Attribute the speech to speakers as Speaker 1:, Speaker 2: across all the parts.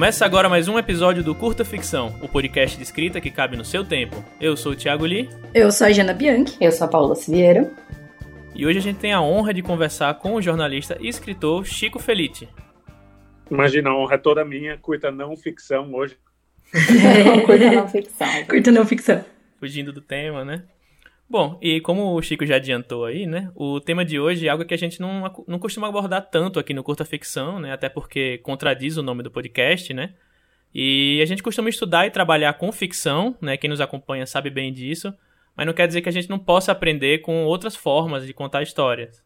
Speaker 1: Começa agora mais um episódio do Curta Ficção, o podcast de escrita que cabe no seu tempo. Eu sou o Thiago Lee.
Speaker 2: Eu sou a Jana Bianchi.
Speaker 3: Eu sou a Paula Siviero.
Speaker 1: E hoje a gente tem a honra de conversar com o jornalista e escritor Chico Felite.
Speaker 4: Imagina, a honra é toda minha, curta não ficção hoje.
Speaker 3: Curta não ficção.
Speaker 2: Curta não ficção.
Speaker 1: Fugindo do tema, né? Bom, e como o Chico já adiantou aí, né? O tema de hoje é algo que a gente não, não costuma abordar tanto aqui no Curta Ficção, né? Até porque contradiz o nome do podcast, né? E a gente costuma estudar e trabalhar com ficção, né? Quem nos acompanha sabe bem disso mas não quer dizer que a gente não possa aprender com outras formas de contar histórias.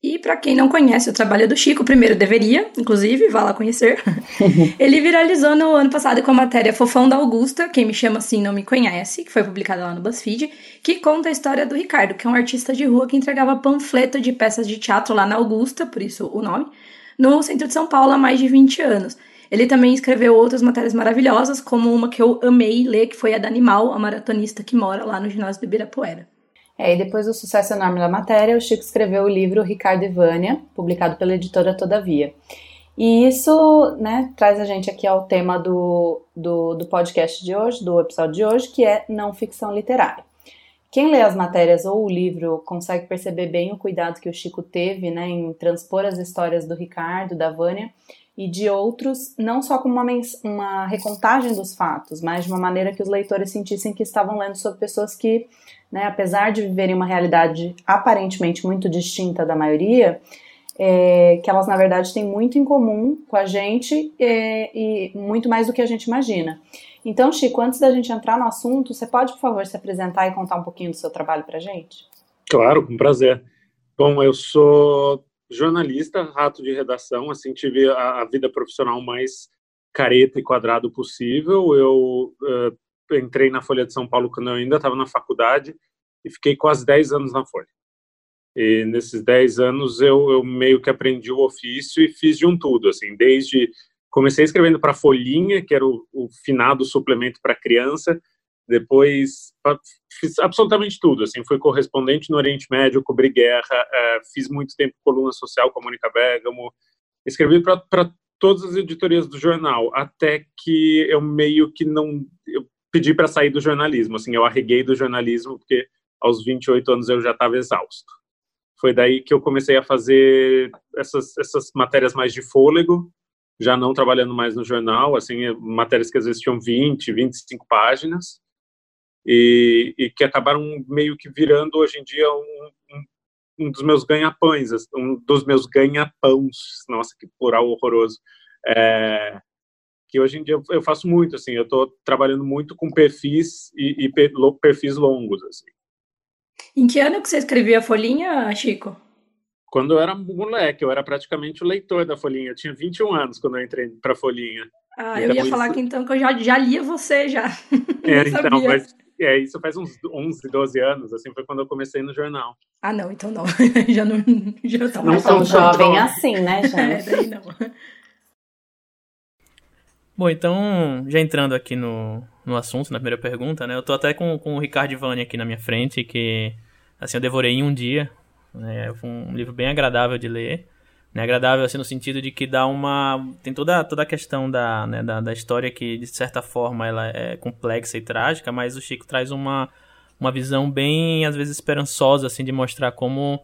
Speaker 2: E para quem não conhece o trabalho do Chico, primeiro deveria, inclusive, vá lá conhecer. Ele viralizou no ano passado com a matéria Fofão da Augusta, quem me chama assim não me conhece, que foi publicada lá no BuzzFeed, que conta a história do Ricardo, que é um artista de rua que entregava panfleto de peças de teatro lá na Augusta, por isso o nome, no centro de São Paulo há mais de 20 anos. Ele também escreveu outras matérias maravilhosas, como uma que eu amei ler, que foi a da Animal, a maratonista que mora lá no ginásio do Ibirapuera.
Speaker 3: É, e depois do sucesso enorme da matéria, o Chico escreveu o livro Ricardo e Vânia, publicado pela editora Todavia. E isso né, traz a gente aqui ao tema do, do, do podcast de hoje, do episódio de hoje, que é não ficção literária. Quem lê as matérias ou o livro consegue perceber bem o cuidado que o Chico teve né, em transpor as histórias do Ricardo, da Vânia, e de outros, não só como uma, uma recontagem dos fatos, mas de uma maneira que os leitores sentissem que estavam lendo sobre pessoas que, né, apesar de viverem uma realidade aparentemente muito distinta da maioria, é, que elas na verdade têm muito em comum com a gente é, e muito mais do que a gente imagina. Então, Chico, antes da gente entrar no assunto, você pode, por favor, se apresentar e contar um pouquinho do seu trabalho para gente?
Speaker 4: Claro, com prazer. Bom, eu sou jornalista, rato de redação, assim, tive a, a vida profissional mais careta e quadrado possível. Eu uh, entrei na Folha de São Paulo quando eu ainda estava na faculdade e fiquei quase 10 anos na Folha. E nesses 10 anos eu, eu meio que aprendi o ofício e fiz de um tudo, assim, desde comecei escrevendo para Folhinha, que era o, o finado suplemento para criança, depois fiz absolutamente tudo, assim, fui correspondente no Oriente Médio, cobri guerra, é, fiz muito tempo coluna social com a Mônica Bergamo, escrevi para todas as editorias do jornal, até que eu meio que não eu pedi para sair do jornalismo, assim, eu arreguei do jornalismo porque aos 28 anos eu já estava exausto. Foi daí que eu comecei a fazer essas, essas matérias mais de fôlego, já não trabalhando mais no jornal, assim, matérias que às vezes tinham 20, 25 páginas, e, e, que acabaram meio que virando hoje em dia um, um, um dos meus ganha-pães, um dos meus ganha-pãos, nossa, que plural horroroso, é, que hoje em dia eu faço muito, assim, eu estou trabalhando muito com perfis e, e, perfis longos, assim.
Speaker 2: Em que ano que você escrevia a Folhinha, Chico?
Speaker 4: Quando eu era moleque, eu era praticamente o leitor da Folhinha, eu tinha 21 anos quando eu entrei para a Folhinha.
Speaker 2: Ah, então, eu ia isso... falar que então que eu já, já lia você já.
Speaker 4: É, então, mas é, isso faz uns 11, 12 anos, assim, foi quando eu comecei no jornal.
Speaker 2: Ah, não, então não. já não já
Speaker 3: tá não tão jovem assim, né, gente? É, daí não.
Speaker 1: Bom, então, já entrando aqui no, no assunto, na primeira pergunta, né? Eu tô até com, com o Ricardo Ivani aqui na minha frente, que, assim, eu devorei em um dia. Né? Foi um livro bem agradável de ler. Né, agradável assim no sentido de que dá uma tem toda toda a questão da, né, da, da história que de certa forma ela é complexa e trágica mas o Chico traz uma uma visão bem às vezes esperançosa assim de mostrar como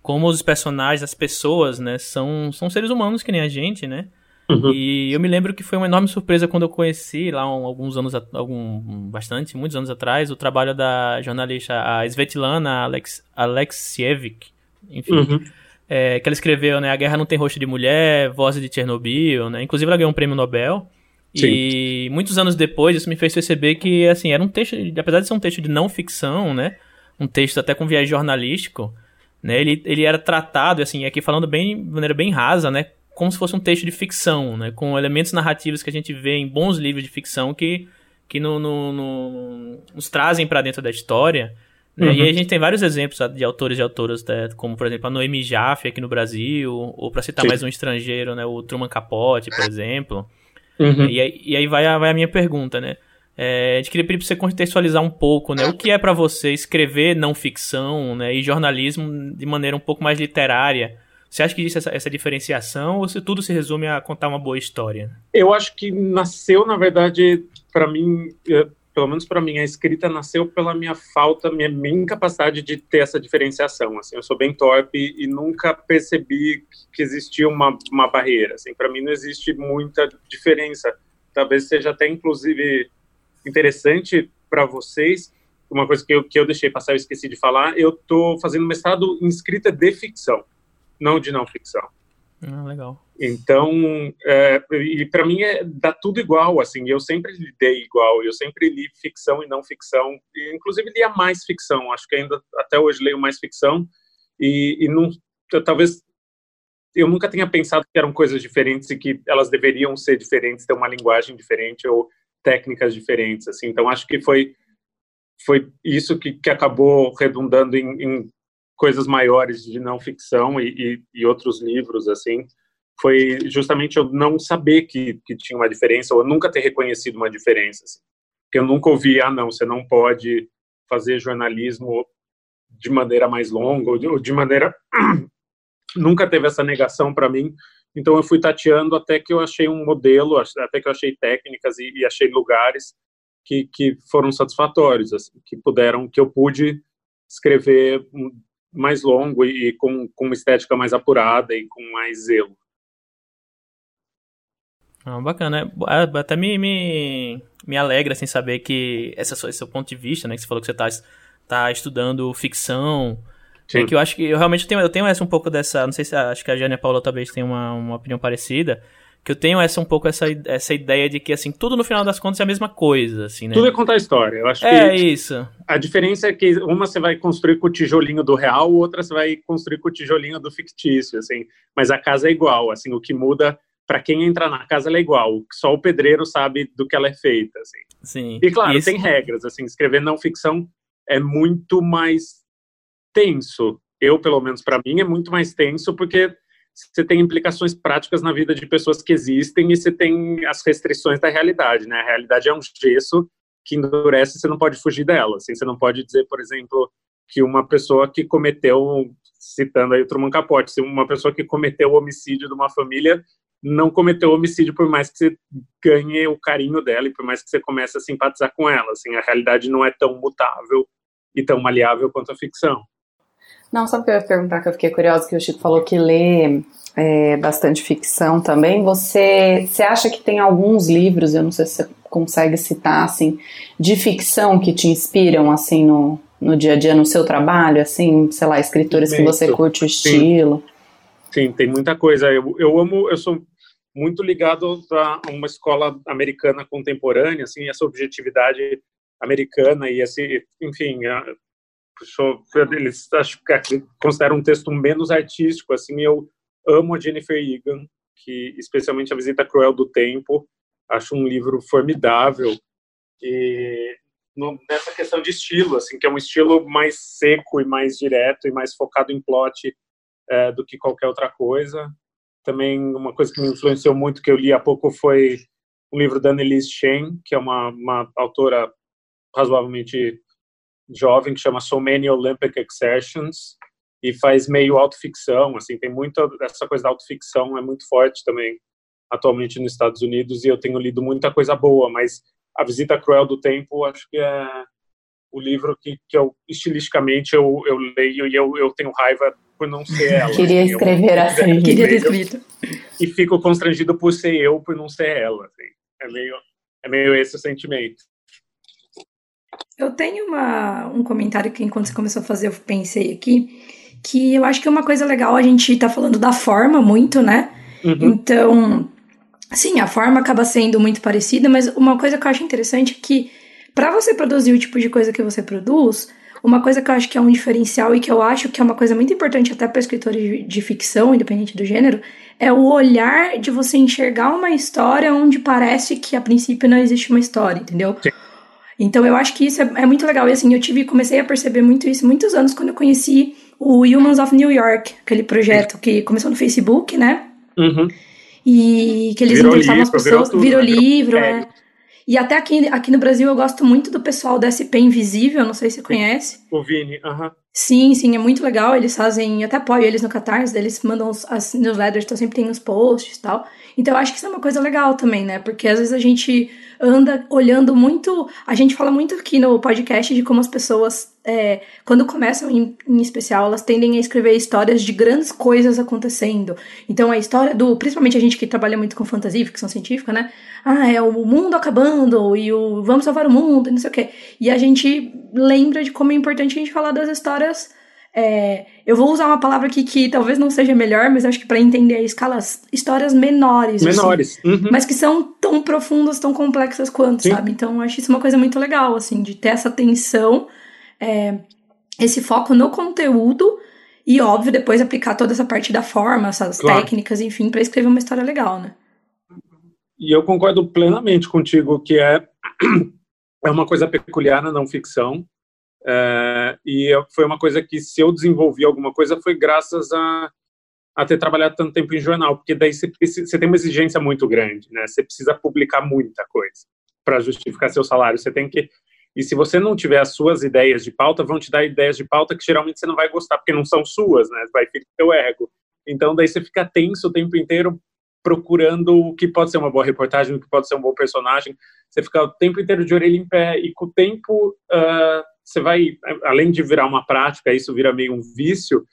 Speaker 1: como os personagens as pessoas né são são seres humanos que nem a gente né uhum. e eu me lembro que foi uma enorme surpresa quando eu conheci lá um, alguns anos algum bastante muitos anos atrás o trabalho da jornalista a Svetlana Alex, Alexievich enfim uhum é, que ela escreveu, né? A Guerra Não Tem Rosto de Mulher, Vozes de Chernobyl, né? Inclusive ela ganhou um prêmio Nobel. Sim. E muitos anos depois isso me fez perceber que, assim, era um texto, apesar de ser um texto de não ficção, né? Um texto até com viés jornalístico, né? Ele, ele era tratado, assim, aqui falando bem, de maneira bem rasa, né? Como se fosse um texto de ficção, né? Com elementos narrativos que a gente vê em bons livros de ficção que, que no, no, no nos trazem para dentro da história Uhum. E aí a gente tem vários exemplos de autores e autoras, né, como por exemplo a Noemi Jaffe aqui no Brasil, ou para citar Sim. mais um estrangeiro, né, o Truman Capote, por exemplo. Uhum. E, aí, e aí vai a, vai a minha pergunta, né? É, a gente queria pedir para você contextualizar um pouco, né? O que é para você escrever não ficção, né? E jornalismo de maneira um pouco mais literária, Você acha que existe essa, essa diferenciação ou se tudo se resume a contar uma boa história?
Speaker 4: Eu acho que nasceu, na verdade, para mim, é, pelo menos para mim, a escrita nasceu pela minha falta, minha, minha incapacidade de ter essa diferenciação. Assim, eu sou bem torpe e nunca percebi que existia uma, uma barreira. Assim, para mim não existe muita diferença. Talvez seja até, inclusive, interessante para vocês. Uma coisa que eu, que eu deixei passar, eu esqueci de falar. Eu estou fazendo mestrado em escrita de ficção não de não ficção.
Speaker 1: Ah, legal.
Speaker 4: Então, é, e para mim é dá tudo igual, assim. Eu sempre lidei igual. Eu sempre li ficção e não ficção. E, inclusive lia mais ficção. Acho que ainda até hoje leio mais ficção. E, e não, talvez eu nunca tenha pensado que eram coisas diferentes e que elas deveriam ser diferentes, ter uma linguagem diferente ou técnicas diferentes, assim. Então acho que foi foi isso que, que acabou redundando em, em coisas maiores de não ficção e, e, e, outros livros assim foi justamente eu não saber que, que tinha uma diferença ou nunca ter reconhecido uma diferença assim. porque eu nunca ouvi ah não você não pode fazer jornalismo de maneira mais longa ou de, ou de maneira nunca teve essa negação para mim então eu fui tateando até que eu achei um modelo até que eu achei técnicas e, e achei lugares que, que foram satisfatórios assim, que puderam que eu pude escrever mais longo e com, com uma estética mais apurada e com mais zelo.
Speaker 1: Ah, bacana. É, até me, me, me alegra assim, saber que esse é o seu ponto de vista, né? Que você falou que você está tá estudando ficção. Sim. que eu acho que eu realmente tenho, eu tenho essa um pouco dessa. Não sei se acho que a Jane e a Paula talvez tenham uma, uma opinião parecida que eu tenho essa um pouco essa, essa ideia de que assim tudo no final das contas é a mesma coisa assim né?
Speaker 4: Tudo é contar história. Eu acho
Speaker 1: é que isso.
Speaker 4: a diferença é que uma você vai construir com o tijolinho do real outra você vai construir com o tijolinho do fictício assim. Mas a casa é igual assim o que muda para quem entra na casa ela é igual. Só o pedreiro sabe do que ela é feita assim.
Speaker 1: Sim.
Speaker 4: E claro isso... tem regras assim escrever não ficção é muito mais tenso. Eu pelo menos para mim é muito mais tenso porque você tem implicações práticas na vida de pessoas que existem e você tem as restrições da realidade, né? A realidade é um gesso que endurece, você não pode fugir dela. Assim, você não pode dizer, por exemplo, que uma pessoa que cometeu, citando aí o Truman Capote, se uma pessoa que cometeu o homicídio de uma família não cometeu homicídio por mais que você ganhe o carinho dela e por mais que você comece a simpatizar com ela. Assim, a realidade não é tão mutável e tão maleável quanto a ficção.
Speaker 3: Não, sabe o que eu ia perguntar que eu fiquei curiosa, que o Chico falou que lê é, bastante ficção também. Você, você acha que tem alguns livros, eu não sei se você consegue citar, assim, de ficção que te inspiram, assim, no, no dia a dia, no seu trabalho, assim, sei lá, escritores que você curte o estilo?
Speaker 4: Sim, Sim tem muita coisa. Eu, eu amo, eu sou muito ligado a uma escola americana contemporânea, assim, essa objetividade americana e esse, enfim, sou, eles acho que consideram um texto menos artístico, assim, eu amo a Jennifer Egan, que especialmente a Visita Cruel do Tempo, acho um livro formidável e no, nessa questão de estilo, assim, que é um estilo mais seco e mais direto e mais focado em plot é, do que qualquer outra coisa. Também uma coisa que me influenciou muito que eu li há pouco foi um livro da Annelise Chen, que é uma, uma autora razoavelmente jovem que chama So Many Olympic Exertions e faz meio autoficção, assim, tem muita essa coisa da autoficção é muito forte também atualmente nos Estados Unidos e eu tenho lido muita coisa boa, mas A Visita Cruel do Tempo acho que é o livro que, que eu estilisticamente eu, eu leio e eu, eu tenho raiva por não ser ela.
Speaker 3: Queria assim, escrever eu, assim.
Speaker 2: Queria ter escrito.
Speaker 4: E fico constrangido por ser eu, por não ser ela. Assim. É meio é meio esse o sentimento.
Speaker 2: Eu tenho uma, um comentário que enquanto você começou a fazer eu pensei aqui, que eu acho que é uma coisa legal a gente tá falando da forma muito, né? Uhum. Então, sim, a forma acaba sendo muito parecida, mas uma coisa que eu acho interessante é que para você produzir o tipo de coisa que você produz, uma coisa que eu acho que é um diferencial e que eu acho que é uma coisa muito importante até para escritores de, de ficção, independente do gênero, é o olhar de você enxergar uma história onde parece que a princípio não existe uma história, entendeu? Sim. Então eu acho que isso é, é, muito legal. E assim, eu tive, comecei a perceber muito isso muitos anos quando eu conheci o Humans of New York, aquele projeto que começou no Facebook, né?
Speaker 4: Uhum.
Speaker 2: E que eles virou entrevistavam livro, as pessoas, virou, tudo, virou né? livro, é. E até aqui, aqui no Brasil eu gosto muito do pessoal da SP Invisível, não sei se você conhece.
Speaker 4: O Vini, aham.
Speaker 2: Sim, sim, é muito legal. Eles fazem, eu até apoio eles no Catarse, eles mandam as newsletters, então sempre tem os posts e tal. Então eu acho que isso é uma coisa legal também, né? Porque às vezes a gente anda olhando muito. A gente fala muito aqui no podcast de como as pessoas, é, quando começam em, em, especial, elas tendem a escrever histórias de grandes coisas acontecendo. Então a história do. Principalmente a gente que trabalha muito com fantasia ficção científica, né? Ah, é o mundo acabando e o vamos salvar o mundo e não sei o quê. E a gente lembra de como é importante a gente falar das histórias é, eu vou usar uma palavra aqui que talvez não seja melhor, mas acho que para entender a escala, histórias menores.
Speaker 4: Assim, menores.
Speaker 2: Assim, uhum. Mas que são tão profundas, tão complexas quanto, Sim. sabe? Então, acho isso uma coisa muito legal, assim, de ter essa atenção, é, esse foco no conteúdo e, óbvio, depois aplicar toda essa parte da forma, essas claro. técnicas, enfim, para escrever uma história legal, né?
Speaker 4: E eu concordo plenamente contigo que é, é uma coisa peculiar na não ficção é, e foi uma coisa que, se eu desenvolvi alguma coisa, foi graças a, a ter trabalhado tanto tempo em jornal, porque daí você, você tem uma exigência muito grande, né? Você precisa publicar muita coisa para justificar seu salário. Você tem que. E se você não tiver as suas ideias de pauta, vão te dar ideias de pauta que geralmente você não vai gostar, porque não são suas, né? Vai ficar teu ego. Então, daí você fica tenso o tempo inteiro procurando o que pode ser uma boa reportagem, o que pode ser um bom personagem. Você fica o tempo inteiro de orelha em pé e com o tempo uh, você vai, além de virar uma prática, isso vira meio um vício,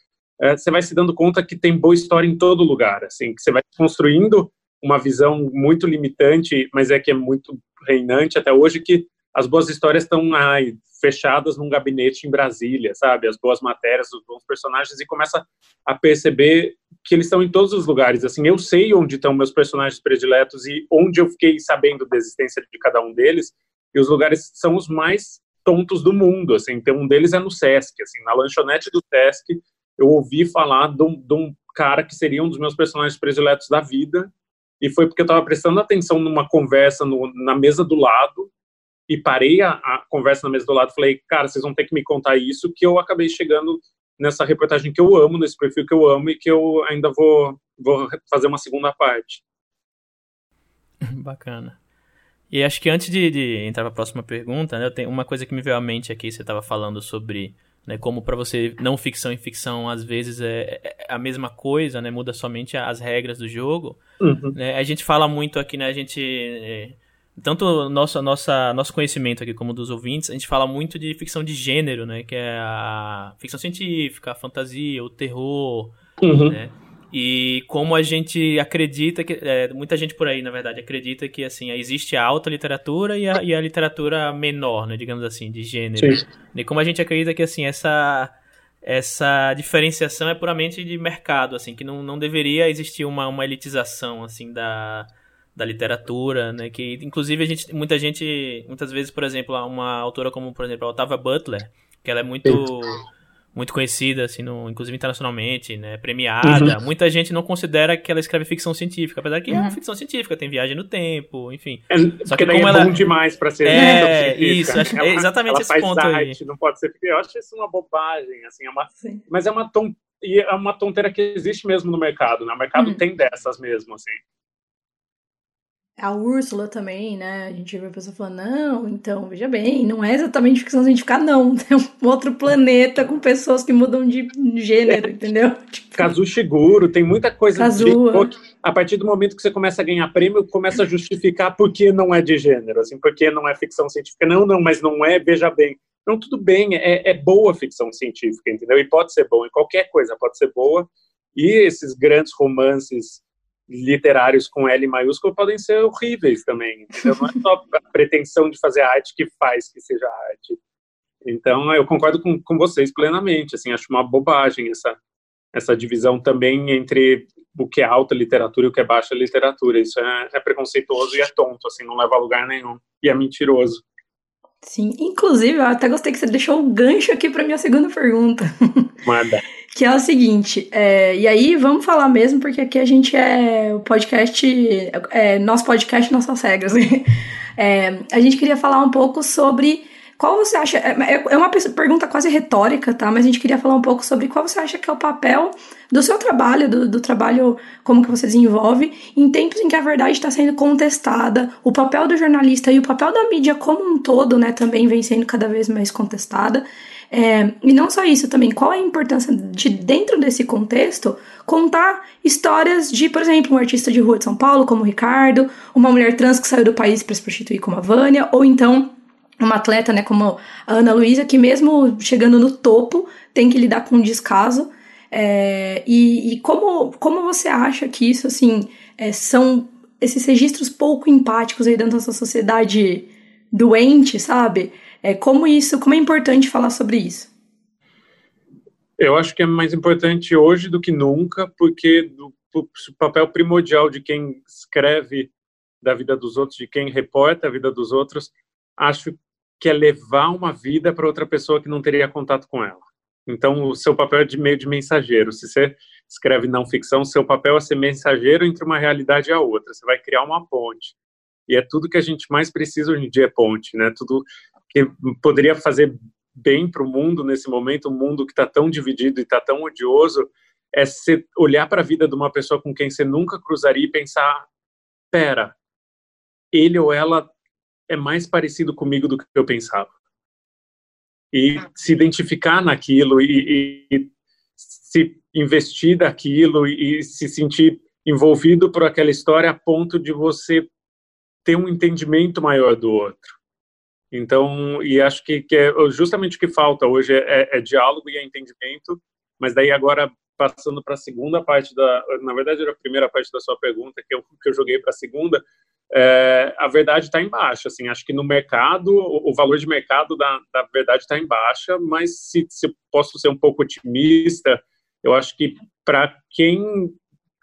Speaker 4: é, você vai se dando conta que tem boa história em todo lugar, assim, que você vai construindo uma visão muito limitante, mas é que é muito reinante até hoje, que as boas histórias estão fechadas num gabinete em Brasília, sabe? As boas matérias, os bons personagens, e começa a perceber que eles estão em todos os lugares. Assim, eu sei onde estão meus personagens prediletos e onde eu fiquei sabendo da existência de cada um deles, e os lugares são os mais tontos do mundo, assim, então um deles é no Sesc, assim, na lanchonete do Sesc, eu ouvi falar de um, de um cara que seria um dos meus personagens prediletos da vida, e foi porque eu estava prestando atenção numa conversa no, na mesa do lado, e parei a, a, conversa na mesa do lado, falei, cara, vocês vão ter que me contar isso, que eu acabei chegando nessa reportagem que eu amo, nesse perfil que eu amo, e que eu ainda vou, vou fazer uma segunda parte.
Speaker 1: Bacana. E acho que antes de, de entrar para a próxima pergunta, né, eu tenho uma coisa que me veio à mente aqui, você estava falando sobre né, como para você não ficção e ficção às vezes é, é, a mesma coisa, né, muda somente as regras do jogo. Uhum. Né, a gente fala muito aqui, né, a gente é, tanto nosso nossa nosso conhecimento aqui como dos ouvintes, a gente fala muito de ficção de gênero, né, que é a ficção científica, a fantasia, o terror, uhum. né? E como a gente acredita que. É, muita gente por aí, na verdade, acredita que assim, existe a alta literatura e a, e a literatura menor, né, digamos assim, de gênero. Sim. E como a gente acredita que assim, essa, essa diferenciação é puramente de mercado, assim, que não, não deveria existir uma, uma elitização assim da, da literatura, né? Que inclusive a gente, muita gente, muitas vezes, por exemplo, uma autora como, por exemplo, a Otávia Butler, que ela é muito. Sim muito conhecida, assim, no, inclusive internacionalmente, né? Premiada. Uhum. Muita gente não considera que ela escreve ficção científica, apesar que uhum. é uma uhum. ficção científica, tem viagem no tempo, enfim.
Speaker 4: É, Só que como é ela... bom demais para ser
Speaker 1: é, isso, acho, ela, é exatamente ela esse ponto
Speaker 4: arte, aí. Não pode ser, eu acho isso uma bobagem, assim, é uma, mas é uma ton, e é uma tonteira que existe mesmo no mercado, né? O mercado uhum. tem dessas mesmo, assim.
Speaker 2: A Úrsula também, né? A gente vê a pessoa falando, não, então, veja bem, não é exatamente ficção científica, não. Tem um outro planeta com pessoas que mudam de gênero, entendeu?
Speaker 4: Tipo... Kazushiguro, tem muita coisa
Speaker 2: Kazua.
Speaker 4: de... A partir do momento que você começa a ganhar prêmio, começa a justificar por que não é de gênero, assim, por que não é ficção científica. Não, não, mas não é, veja bem. Não, tudo bem, é, é boa ficção científica, entendeu? E pode ser bom, e qualquer coisa pode ser boa. E esses grandes romances literários com L maiúsculo podem ser horríveis também. Entendeu? Não é só a pretensão de fazer arte que faz que seja arte. Então, eu concordo com, com vocês plenamente. Assim, acho uma bobagem essa, essa divisão também entre o que é alta literatura e o que é baixa literatura. Isso é, é preconceituoso e é tonto, assim, não leva a lugar nenhum. E é mentiroso.
Speaker 2: Sim, inclusive, eu até gostei que você deixou o gancho aqui para minha segunda pergunta.
Speaker 4: Manda.
Speaker 2: que é o seguinte, é, e aí vamos falar mesmo, porque aqui a gente é o podcast, é, nosso podcast, nossas regras. é, a gente queria falar um pouco sobre qual você acha. É, é, é uma pergunta quase retórica, tá? Mas a gente queria falar um pouco sobre qual você acha que é o papel do seu trabalho, do, do trabalho como que você desenvolve, em tempos em que a verdade está sendo contestada, o papel do jornalista e o papel da mídia como um todo, né, também vem sendo cada vez mais contestada. É, e não só isso também, qual a importância de, dentro desse contexto, contar histórias de, por exemplo, um artista de rua de São Paulo, como o Ricardo, uma mulher trans que saiu do país para se prostituir, como a Vânia, ou então uma atleta, né, como a Ana Luísa, que mesmo chegando no topo, tem que lidar com um descaso. É, e, e como, como você acha que isso, assim, é, são esses registros pouco empáticos aí dentro dessa sociedade doente, sabe? É, como isso, como é importante falar sobre isso?
Speaker 4: Eu acho que é mais importante hoje do que nunca, porque o papel primordial de quem escreve da vida dos outros, de quem reporta a vida dos outros, acho que é levar uma vida para outra pessoa que não teria contato com ela. Então, o seu papel é de meio de mensageiro. Se você escreve não ficção, seu papel é ser mensageiro entre uma realidade e a outra. Você vai criar uma ponte. E é tudo que a gente mais precisa hoje em dia é ponte, né? Tudo que poderia fazer bem para o mundo nesse momento, um mundo que está tão dividido e está tão odioso, é você olhar para a vida de uma pessoa com quem você nunca cruzaria e pensar: pera, ele ou ela é mais parecido comigo do que eu pensava. E se identificar naquilo e, e, se investir daquilo e, e se sentir envolvido por aquela história a ponto de você ter um entendimento maior do outro. Então, e acho que, que é justamente o que falta hoje é, é, é diálogo e é entendimento, mas daí agora passando para a segunda parte da, na verdade era a primeira parte da sua pergunta que eu, que eu joguei para a segunda, é, a verdade está em baixa. Assim, acho que no mercado, o, o valor de mercado da, da verdade está em baixa, mas se, se posso ser um pouco otimista, eu acho que para quem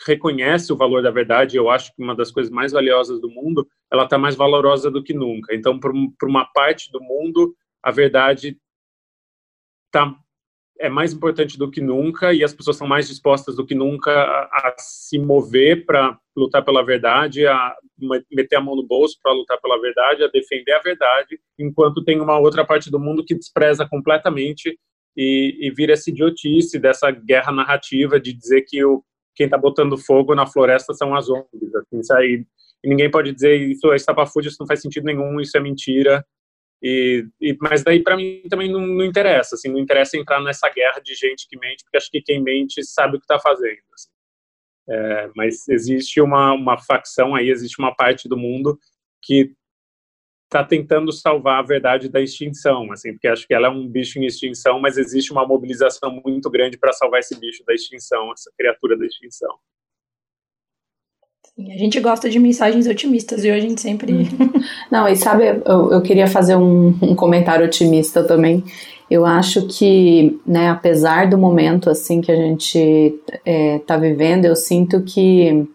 Speaker 4: reconhece o valor da verdade, eu acho que uma das coisas mais valiosas do mundo, ela está mais valorosa do que nunca. Então, para uma parte do mundo, a verdade está é mais importante do que nunca e as pessoas são mais dispostas do que nunca a, a se mover para lutar pela verdade, a meter a mão no bolso para lutar pela verdade, a defender a verdade, enquanto tem uma outra parte do mundo que despreza completamente e, e vira essa idiotice dessa guerra narrativa de dizer que o, quem está botando fogo na floresta são as ONGs, assim, e ninguém pode dizer isso é estapafúrdio, isso não faz sentido nenhum, isso é mentira. E, e, mas daí para mim também não, não, interessa, assim, não interessa entrar nessa guerra de gente que mente, porque acho que quem mente sabe o que está fazendo. Assim. É, mas existe uma, uma facção aí, existe uma parte do mundo que está tentando salvar a verdade da extinção, assim, porque acho que ela é um bicho em extinção, mas existe uma mobilização muito grande para salvar esse bicho da extinção, essa criatura da extinção.
Speaker 2: A gente gosta de mensagens otimistas e a gente sempre. Hum.
Speaker 3: Não, e sabe, eu, eu queria fazer um, um, comentário otimista também. Eu acho que, né, apesar do momento assim que a gente é, tá vivendo, eu sinto que,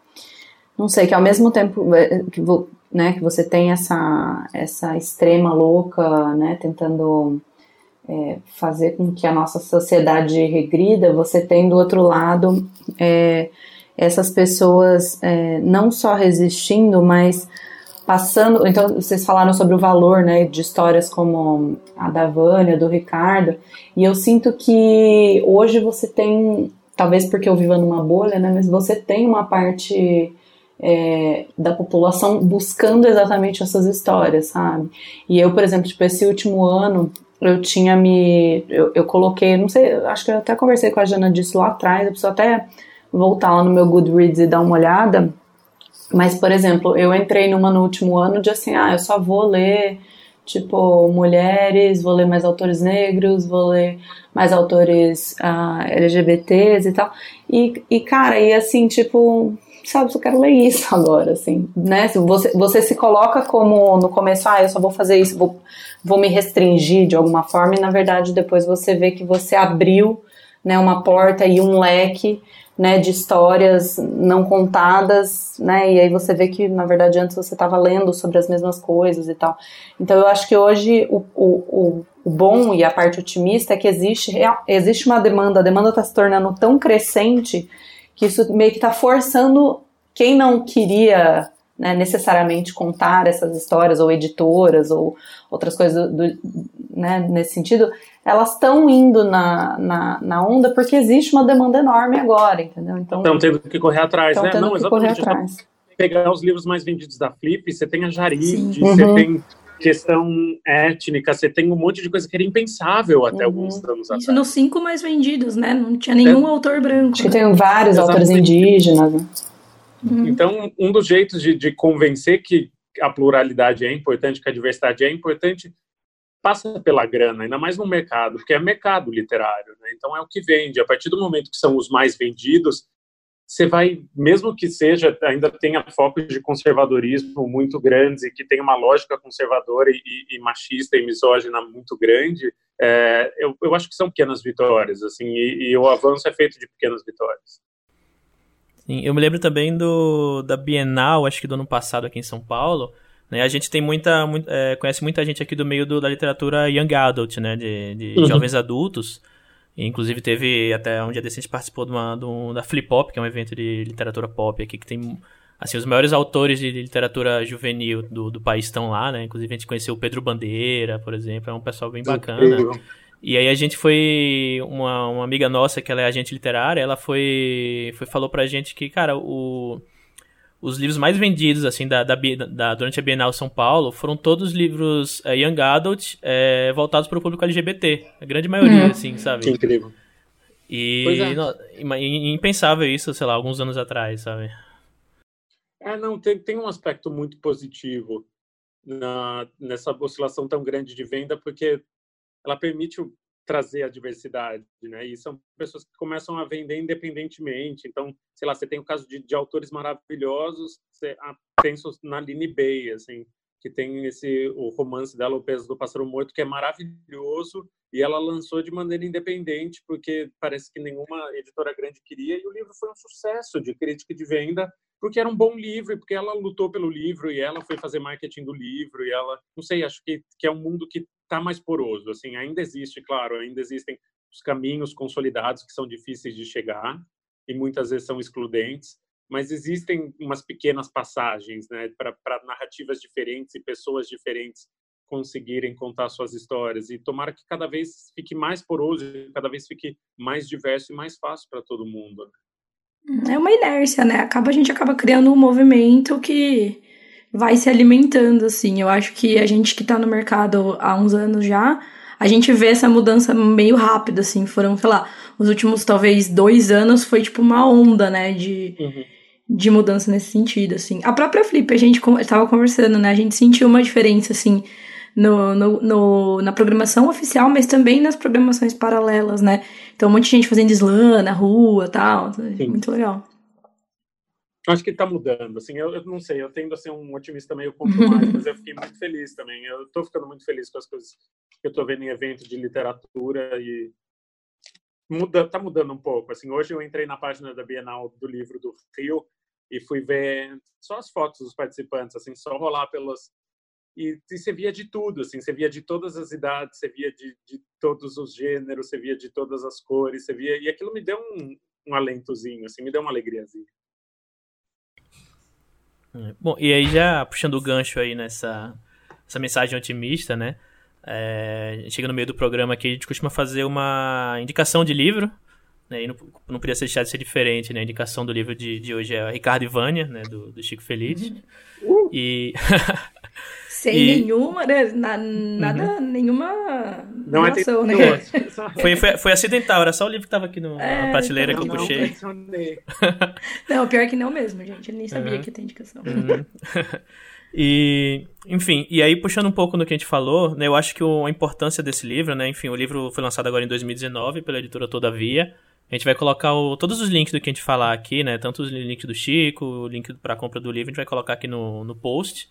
Speaker 3: não sei, que ao mesmo tempo é, que, né, que você tem essa, essa extrema louca, né, tentando é, fazer com que a nossa sociedade regrida, você tem do outro lado é, essas pessoas é, não só resistindo, mas passando. Então, vocês falaram sobre o valor né, de histórias como a da Vânia, do Ricardo, e eu sinto que hoje você tem, talvez porque eu vivo numa bolha, né, mas você tem uma parte. É, da população buscando exatamente essas histórias, sabe? E eu, por exemplo, tipo, esse último ano, eu tinha me. Eu, eu coloquei, não sei, acho que eu até conversei com a Jana disso lá atrás, eu preciso até voltar lá no meu Goodreads e dar uma olhada. Mas, por exemplo, eu entrei numa no último ano de assim, ah, eu só vou ler, tipo, mulheres, vou ler mais autores negros, vou ler mais autores ah, LGBTs e tal. E, e, cara, e assim, tipo, sabe, eu quero ler isso agora, assim, né? Você, você se coloca como no começo, ah, eu só vou fazer isso, vou, vou me restringir de alguma forma, e na verdade depois você vê que você abriu né, uma porta e um leque né, de histórias não contadas, né, e aí você vê que, na verdade, antes você estava lendo sobre as mesmas coisas e tal. Então, eu acho que hoje o, o, o bom e a parte otimista é que existe, existe uma demanda, a demanda está se tornando tão crescente que isso meio que está forçando quem não queria né, necessariamente contar essas histórias, ou editoras, ou outras coisas do, né, nesse sentido, elas estão indo na, na, na, onda porque existe uma demanda enorme agora, entendeu?
Speaker 4: Então estão tendo que correr atrás, né?
Speaker 3: Não, exatamente. Correr atrás.
Speaker 4: Pegar os livros mais vendidos da Flip, você tem a Jarid, você uhum. tem questão étnica, você tem um monte de coisa que era impensável até uhum. alguns anos
Speaker 2: atrás. Isso nos cinco mais vendidos, né? Não tinha nenhum é. autor branco.
Speaker 3: Acho que tem vários Exatamente. autores indígenas. Né?
Speaker 4: Uhum. Então, um dos jeitos de, de convencer que a pluralidade é importante, que a diversidade é importante, passa pela grana, ainda mais no mercado, porque é mercado literário, né? Então é o que vende. A partir do momento que são os mais vendidos, você vai, mesmo que seja, ainda tenha focos de conservadorismo muito grandes e que tenha uma lógica conservadora e, e machista e misógina muito grande, é, eu, eu, acho que são pequenas vitórias, assim, e, e, o avanço é feito de pequenas vitórias.
Speaker 1: Sim, eu me lembro também do da Bienal, acho que do ano passado aqui em São Paulo, né, a gente tem muita, muito, é, conhece muita gente aqui do meio do, da literatura young adult, né, de, de uhum. jovens adultos, Inclusive teve até um dia desse a gente participou de uma, de um, da Flip Pop, que é um evento de literatura pop aqui, que tem assim, os maiores autores de literatura juvenil do, do país estão lá, né? Inclusive a gente conheceu o Pedro Bandeira, por exemplo, é um pessoal bem bacana. E aí a gente foi, uma, uma amiga nossa, que ela é agente literária, ela foi, foi falou pra gente que, cara, o os livros mais vendidos assim da, da, da, durante a Bienal São Paulo foram todos livros é, young adult é, voltados para o público LGBT a grande maioria uhum. assim sabe
Speaker 4: que incrível
Speaker 1: e é. impensável isso sei lá alguns anos atrás sabe
Speaker 4: é não tem, tem um aspecto muito positivo na, nessa oscilação tão grande de venda porque ela permite trazer a diversidade, né? E são pessoas que começam a vender independentemente. Então, sei lá, você tem o caso de, de autores maravilhosos, você pensa na Aline Bay, assim, que tem esse o romance dela, O Peso do Pássaro Morto, que é maravilhoso, e ela lançou de maneira independente, porque parece que nenhuma editora grande queria, e o livro foi um sucesso de crítica e de venda, porque era um bom livro, e porque ela lutou pelo livro, e ela foi fazer marketing do livro, e ela, não sei, acho que, que é um mundo que está mais poroso. Assim, ainda existe, claro, ainda existem os caminhos consolidados que são difíceis de chegar e muitas vezes são excludentes, mas existem umas pequenas passagens, né, para narrativas diferentes e pessoas diferentes conseguirem contar suas histórias e tomara que cada vez fique mais poroso, cada vez fique mais diverso e mais fácil para todo mundo.
Speaker 2: É uma inércia, né? Acaba a gente acaba criando um movimento que vai se alimentando, assim. Eu acho que a gente que tá no mercado há uns anos já, a gente vê essa mudança meio rápida, assim. Foram, sei lá, os últimos talvez dois anos foi tipo uma onda, né, de, uhum. de mudança nesse sentido, assim. A própria Flip, a gente estava conversando, né, a gente sentiu uma diferença, assim, no, no, no, na programação oficial, mas também nas programações paralelas, né? Então, um monte de gente fazendo slam na rua tal. Sim. Muito legal.
Speaker 4: Acho que está mudando, assim, eu, eu, não sei, eu tendo a ser um otimista meio pontuais, mas eu fiquei muito feliz também. Eu estou ficando muito feliz com as coisas que eu estou vendo em eventos de literatura e muda, tá mudando um pouco. Assim, hoje eu entrei na página da Bienal do livro do Rio e fui ver só as fotos dos participantes, assim, só rolar pelas e, e você via de tudo, assim, você via de todas as idades, você via de, de todos os gêneros, você via de todas as cores, você via e aquilo me deu um, um alentozinho, assim, me deu uma alegriazinha.
Speaker 1: É. Bom, e aí já puxando o gancho aí nessa essa mensagem otimista, né? É, chega no meio do programa aqui, a gente costuma fazer uma indicação de livro, né? E não, não podia deixar de ser diferente, né? A indicação do livro de, de hoje é Ricardo e Vânia, né? Do, do Chico Feliz. Uhum. E...
Speaker 2: Sem e... nenhuma, né? Na, nada, uhum. nenhuma
Speaker 4: não é
Speaker 1: né? foi, foi, foi acidental, era só o livro que tava aqui no, é, na prateleira então, que eu não, puxei.
Speaker 2: Não, pior que não mesmo, gente. Eu nem sabia uhum. que tem indicação.
Speaker 1: Uhum. E, enfim, e aí puxando um pouco no que a gente falou, né, eu acho que o, a importância desse livro, né, enfim, o livro foi lançado agora em 2019 pela editora Todavia. A gente vai colocar o, todos os links do que a gente falar aqui, né, tanto os links do Chico, o link para compra do livro, a gente vai colocar aqui no, no post.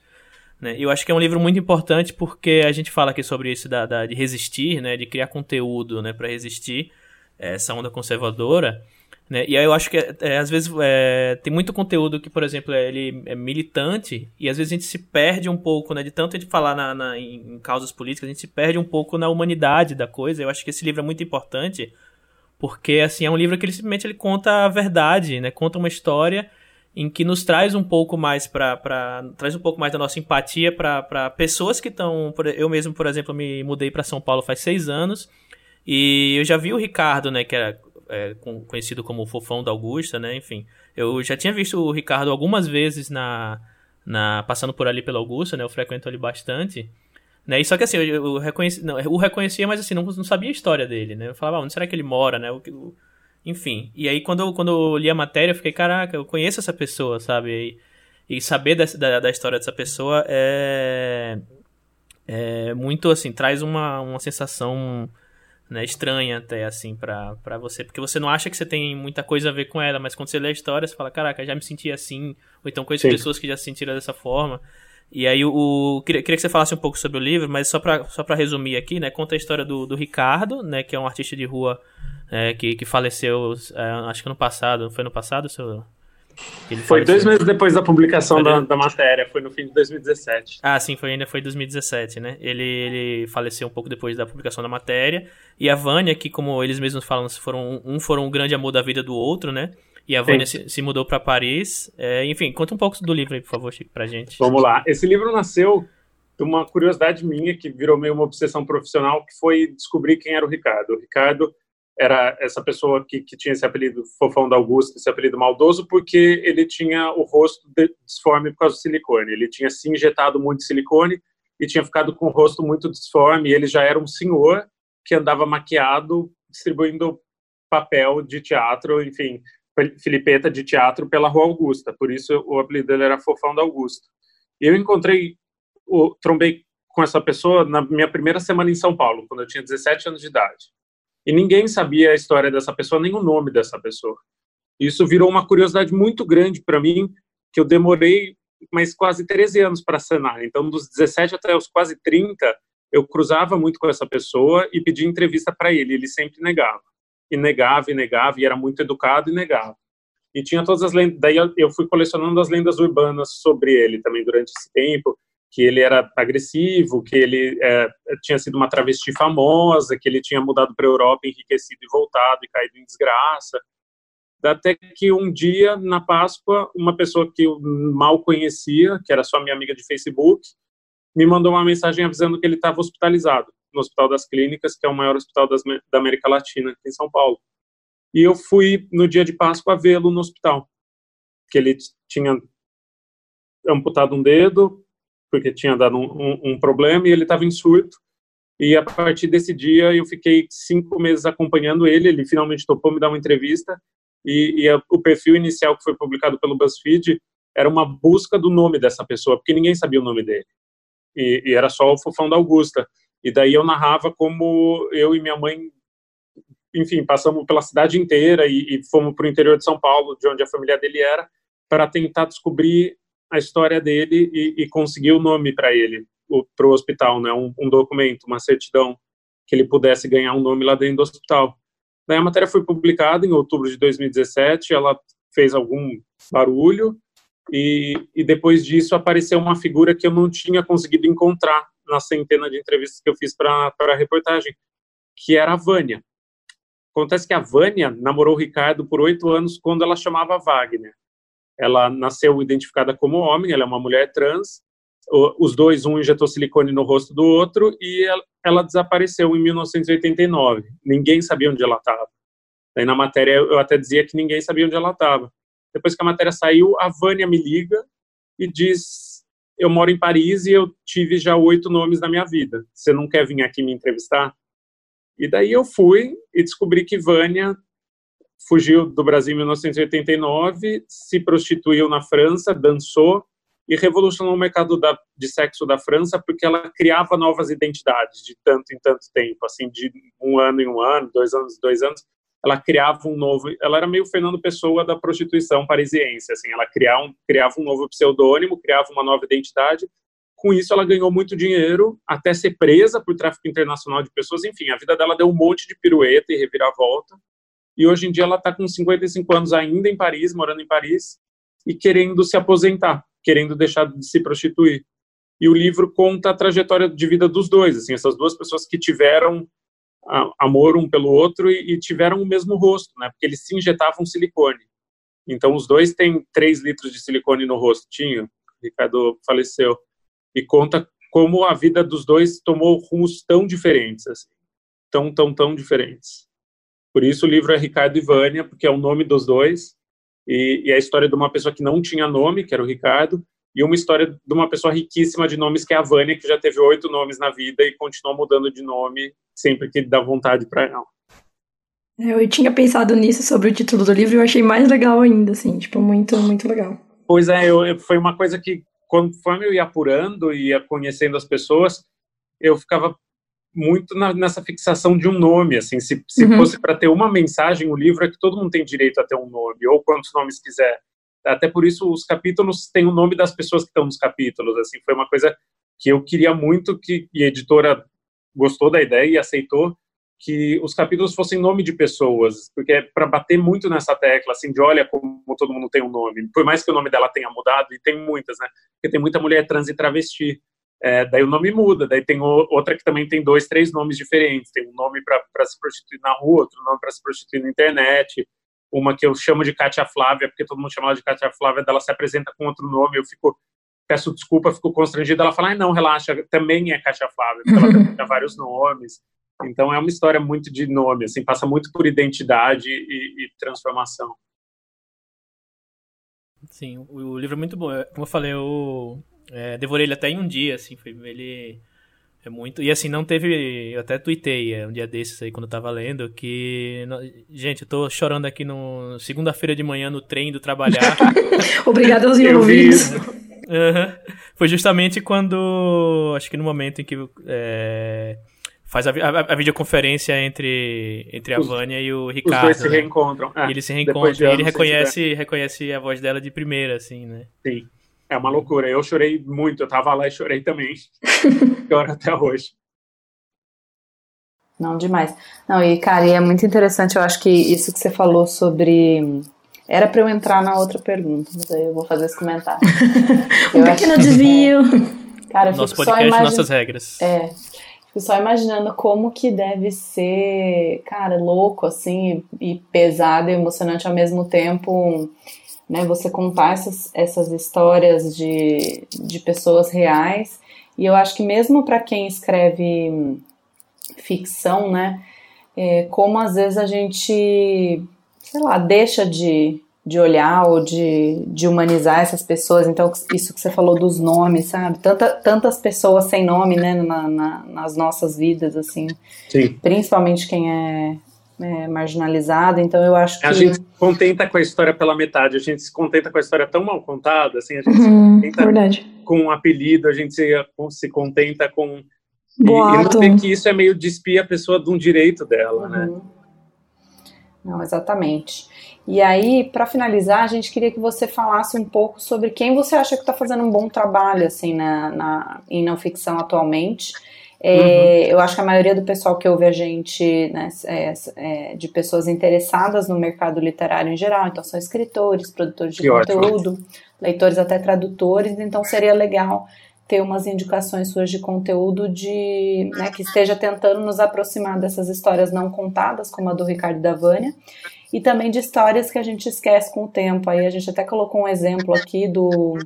Speaker 1: Né? Eu acho que é um livro muito importante porque a gente fala aqui sobre isso da, da de resistir, né? de criar conteúdo né? para resistir essa onda conservadora. Né? E aí eu acho que é, às vezes é, tem muito conteúdo que, por exemplo, é, ele é militante e às vezes a gente se perde um pouco, né? De tanto gente falar na, na, em causas políticas, a gente se perde um pouco na humanidade da coisa. Eu acho que esse livro é muito importante porque, assim, é um livro que ele simplesmente ele conta a verdade, né? Conta uma história em que nos traz um pouco mais para traz um pouco mais da nossa empatia para pessoas que estão eu mesmo por exemplo me mudei para São Paulo faz seis anos e eu já vi o Ricardo né? Que era é, conhecido como o fofão da Augusta né? Enfim eu já tinha visto o Ricardo algumas vezes na, na passando por ali pela Augusta né? Eu frequento ali bastante né? E só que assim, eu, eu reconheci, não, eu o reconhecia, mas assim, não, não sabia a história dele, né? Eu falava, ah, onde será que ele mora, né? O, o, enfim. E aí quando eu, quando eu li a matéria, eu fiquei, caraca, eu conheço essa pessoa, sabe? E, e saber dessa, da, da história dessa pessoa é, é muito assim, traz uma, uma sensação né, estranha até assim para você, porque você não acha que você tem muita coisa a ver com ela, mas quando você lê a história, você fala, caraca, já me senti assim, ou então conheço Sim. pessoas que já se sentiram dessa forma. E aí o, queria, queria, que você falasse um pouco sobre o livro, mas só para só resumir aqui, né? Conta a história do, do Ricardo, né? Que é um artista de rua é, que, que faleceu, é, acho que no passado. Foi no passado, seu,
Speaker 4: foi dois meses depois da publicação da, da, matéria, foi no fim de 2017.
Speaker 1: Ah, sim, foi, ainda foi 2017, né? Ele, ele faleceu um pouco depois da publicação da matéria. E a Vânia, que como eles mesmos falam, foram, um foram um grande amor da vida do outro, né? E a Vânia se, se, mudou para Paris. É, enfim, conta um pouco do livro aí, por favor, Chico, pra gente.
Speaker 4: Vamos lá. Esse livro nasceu de uma curiosidade minha, que virou meio uma obsessão profissional, que foi descobrir quem era o Ricardo. O Ricardo era essa pessoa que, que tinha esse apelido Fofão da Augusta, esse apelido maldoso, porque ele tinha o rosto disforme por causa do silicone. Ele tinha se injetado muito silicone e tinha ficado com o rosto muito disforme. Ele já era um senhor que andava maquiado, distribuindo papel de teatro, enfim, filipeta de teatro pela Rua Augusta, por isso o apelido dele era Fofão da Augusta. E eu encontrei, o, trombei com essa pessoa na minha primeira semana em São Paulo, quando eu tinha 17 anos de idade. E ninguém sabia a história dessa pessoa, nem o nome dessa pessoa. Isso virou uma curiosidade muito grande para mim, que eu demorei mais quase 13 anos para sanar. Então, dos 17 até os quase 30, eu cruzava muito com essa pessoa e pedia entrevista para ele, ele sempre negava e negava e negava, e era muito educado e negava. E tinha todas as lendas, daí eu fui colecionando as lendas urbanas sobre ele também durante esse tempo, que ele era agressivo, que ele é, tinha sido uma travesti famosa, que ele tinha mudado para a Europa, enriquecido e voltado e caído em desgraça. Até que um dia, na Páscoa, uma pessoa que eu mal conhecia, que era só minha amiga de Facebook, me mandou uma mensagem avisando que ele estava hospitalizado no Hospital das Clínicas, que é o maior hospital das, da América Latina, aqui em São Paulo. E eu fui no dia de Páscoa vê-lo no hospital, que ele tinha amputado um dedo, porque tinha dado um, um, um problema, e ele estava em surto. E a partir desse dia eu fiquei cinco meses acompanhando ele. Ele finalmente topou me dar uma entrevista. E, e a, o perfil inicial que foi publicado pelo BuzzFeed era uma busca do nome dessa pessoa, porque ninguém sabia o nome dele. E, e era só o fofão da Augusta. E daí eu narrava como eu e minha mãe, enfim, passamos pela cidade inteira e, e fomos para o interior de São Paulo, de onde a família dele era, para tentar descobrir a história dele e, e conseguir o nome para ele, para o hospital, né? Um, um, documento, uma certidão que ele pudesse ganhar um nome lá dentro do hospital. Daí a matéria foi publicada em outubro de 2017, ela fez algum barulho e, e depois disso apareceu uma figura que eu não tinha conseguido encontrar na centena de entrevistas que eu fiz para a reportagem, que era a Vânia. Acontece que a Vânia namorou o Ricardo por oito anos quando ela chamava Wagner. Ela nasceu identificada como homem, ela é uma mulher trans. Os dois, um injetou silicone no rosto do outro e ela, ela desapareceu em 1989. Ninguém sabia onde ela estava. Aí na matéria eu até dizia que ninguém sabia onde ela estava. Depois que a matéria saiu, a Vânia me liga e diz eu moro em Paris e eu tive já oito nomes na minha vida. Você não quer vir aqui me entrevistar? E daí eu fui e descobri que Vânia fugiu do Brasil em 1989, se prostituiu na França, dançou e revolucionou o mercado da, de sexo da França porque ela criava novas identidades de tanto em tanto tempo, assim, de um ano em um ano, dois anos em dois anos ela criava um novo, ela era meio Fernando Pessoa da prostituição parisiense, assim, ela criava um, criava um novo pseudônimo, criava uma nova identidade. Com isso, ela ganhou muito dinheiro, até ser presa por tráfico internacional de pessoas. Enfim, a vida dela deu um monte de pirueta e reviravolta. E hoje em dia ela está com 55 anos ainda em Paris, morando em Paris, e querendo se aposentar, querendo deixar de se prostituir. E o livro conta a trajetória de vida dos dois, assim, essas duas pessoas que tiveram amor um pelo outro e, tiveram o mesmo rosto, né? Porque eles se injetavam silicone. Então, os dois têm 3 litros de silicone no rostinho. Ricardo faleceu. E conta como a vida dos dois tomou rumos tão diferentes, assim. Tão, tão, tão diferentes. Por isso o livro é Ricardo e Vânia, porque é o nome dos dois. E, e é a história de uma pessoa que não tinha nome, que era o Ricardo, e uma história de uma pessoa riquíssima de nomes, que é a Vânia, que já teve oito nomes na vida e continua mudando de nome sempre que dá vontade para ela.
Speaker 2: É, eu tinha pensado nisso sobre o título do livro e eu achei mais legal ainda, assim, tipo, muito, muito legal.
Speaker 4: Pois é, eu, foi uma coisa que, conforme eu ia apurando e ia conhecendo as pessoas, eu ficava muito na, nessa fixação de um nome, assim, se, se uhum. fosse para ter uma mensagem, o livro é que todo mundo tem direito a ter um nome, ou quantos nomes quiser. Até por isso os capítulos têm o nome das pessoas que estão nos capítulos, assim, foi uma coisa que eu queria muito que e a editora gostou da ideia e aceitou que os capítulos fossem nome de pessoas, porque é para bater muito nessa tecla, assim, de olha como todo mundo tem um nome, por mais que o nome dela tenha mudado, e tem muitas, né, porque tem muita mulher trans e travesti, é, daí o nome muda, daí tem outra que também tem dois, três nomes diferentes, tem um nome para se prostituir na rua, outro nome para se prostituir na internet, uma que eu chamo de Cátia Flávia, porque todo mundo chama ela de Cátia Flávia, ela se apresenta com outro nome, eu fico, peço desculpa, fico constrangido, ela fala, ah, não, relaxa, também é Cátia Flávia, porque ela tem vários nomes, então é uma história muito de nome, assim, passa muito por identidade e, e transformação.
Speaker 1: Sim, o, o, livro é muito bom, como eu falei, eu é, devorei ele até em um dia, assim, foi, ele é muito. E assim, não teve. Eu até tuitei é, um dia desses aí, quando eu tava lendo, que. Gente, eu tô chorando aqui no. Segunda-feira de manhã no trem do trabalhar.
Speaker 2: Obrigado aos envolvidos.
Speaker 1: Uhum. Foi justamente quando. Acho que no momento em que. É, faz a, a, a, videoconferência entre, entre a Vânia e o Ricardo. Os dois
Speaker 4: se né? reencontram.
Speaker 1: É, eles se reencontram e ele reconhece, reconhece a voz dela de primeira, assim, né?
Speaker 4: Sim. É uma loucura. Eu chorei muito, eu tava lá e chorei também. Choro até hoje.
Speaker 3: Não, demais. Não, e cara, e é muito interessante, eu acho que isso que você falou sobre. Era para eu entrar na outra pergunta, mas aí eu vou fazer esse comentário.
Speaker 2: um pequeno acho... desvio.
Speaker 1: É. Cara, Nosso podcast, imagin... nossas regras.
Speaker 3: É. Fico só imaginando como que deve ser, cara, louco, assim, e pesado e emocionante ao mesmo tempo né, você contar essas, essas histórias de, de pessoas reais. E eu acho que mesmo para quem escreve ficção, né, é, como às vezes a gente, sei lá, deixa de, de olhar ou de, de humanizar essas pessoas. Então, isso que você falou dos nomes, sabe? Tanta, tantas pessoas sem nome, né, na, na, nas nossas vidas, assim.
Speaker 4: Sim.
Speaker 3: Principalmente quem é é, marginalizada, então eu acho que...
Speaker 4: A gente se contenta com a história pela metade, a gente se contenta com a história tão mal contada, assim, a gente uhum, se contenta verdade. com um apelido, a gente se, se contenta com...
Speaker 2: Boato.
Speaker 4: E, e não que isso é meio despir a pessoa de um direito dela, né? uhum. né?
Speaker 3: Não, exatamente. E aí, para finalizar, a gente queria que você falasse um pouco sobre quem você acha que está fazendo um bom trabalho, assim, na, na, em não ficção atualmente, é, uhum. Eu acho que a maioria do pessoal que ouve a gente, né, é, é, de pessoas interessadas no mercado literário em geral, então são escritores, produtores de que conteúdo, ótimo. leitores até tradutores, então seria legal ter umas indicações suas de conteúdo de né, que esteja tentando nos aproximar dessas histórias não contadas, como a do Ricardo da Vânia, e também de histórias que a gente esquece com o tempo. Aí a gente até colocou um exemplo aqui do,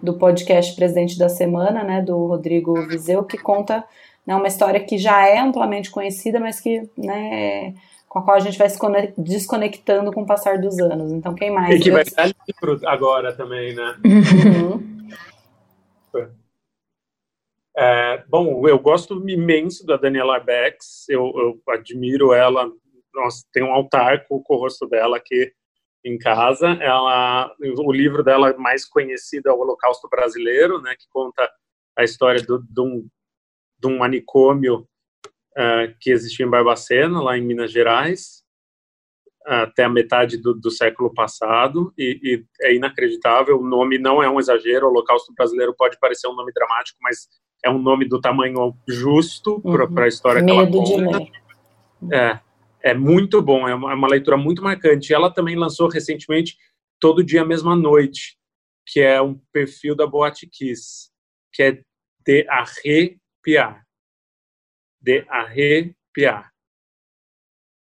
Speaker 3: do podcast Presidente da Semana, né, do Rodrigo Vizeu, que conta né, uma história que já é amplamente conhecida, mas que, né, com a qual a gente vai se desconectando com o passar dos anos. Então, quem mais?
Speaker 4: E que vai dar livro agora também, né? Uhum. É, bom, eu gosto imenso da Daniela Becks, eu, eu admiro ela, nossa, tem um altar com, com o rosto dela aqui em casa. Ela, o livro dela mais conhecido é o Holocausto Brasileiro, né, que conta a história do, de um de um manicômio uh, que existia em Barbacena, lá em Minas Gerais, até a metade do, do século passado, e, e, é inacreditável. O nome não é um exagero, o Holocausto Brasileiro pode parecer um nome dramático, mas é um nome do tamanho justo uhum. para a história Medo que ela conta. É, é muito bom, é uma, é uma leitura muito marcante. Ela também lançou recentemente Todo Dia Mesma Noite, que é um perfil da Boate Kiss, que é de arre arrepiar. De arrepiar.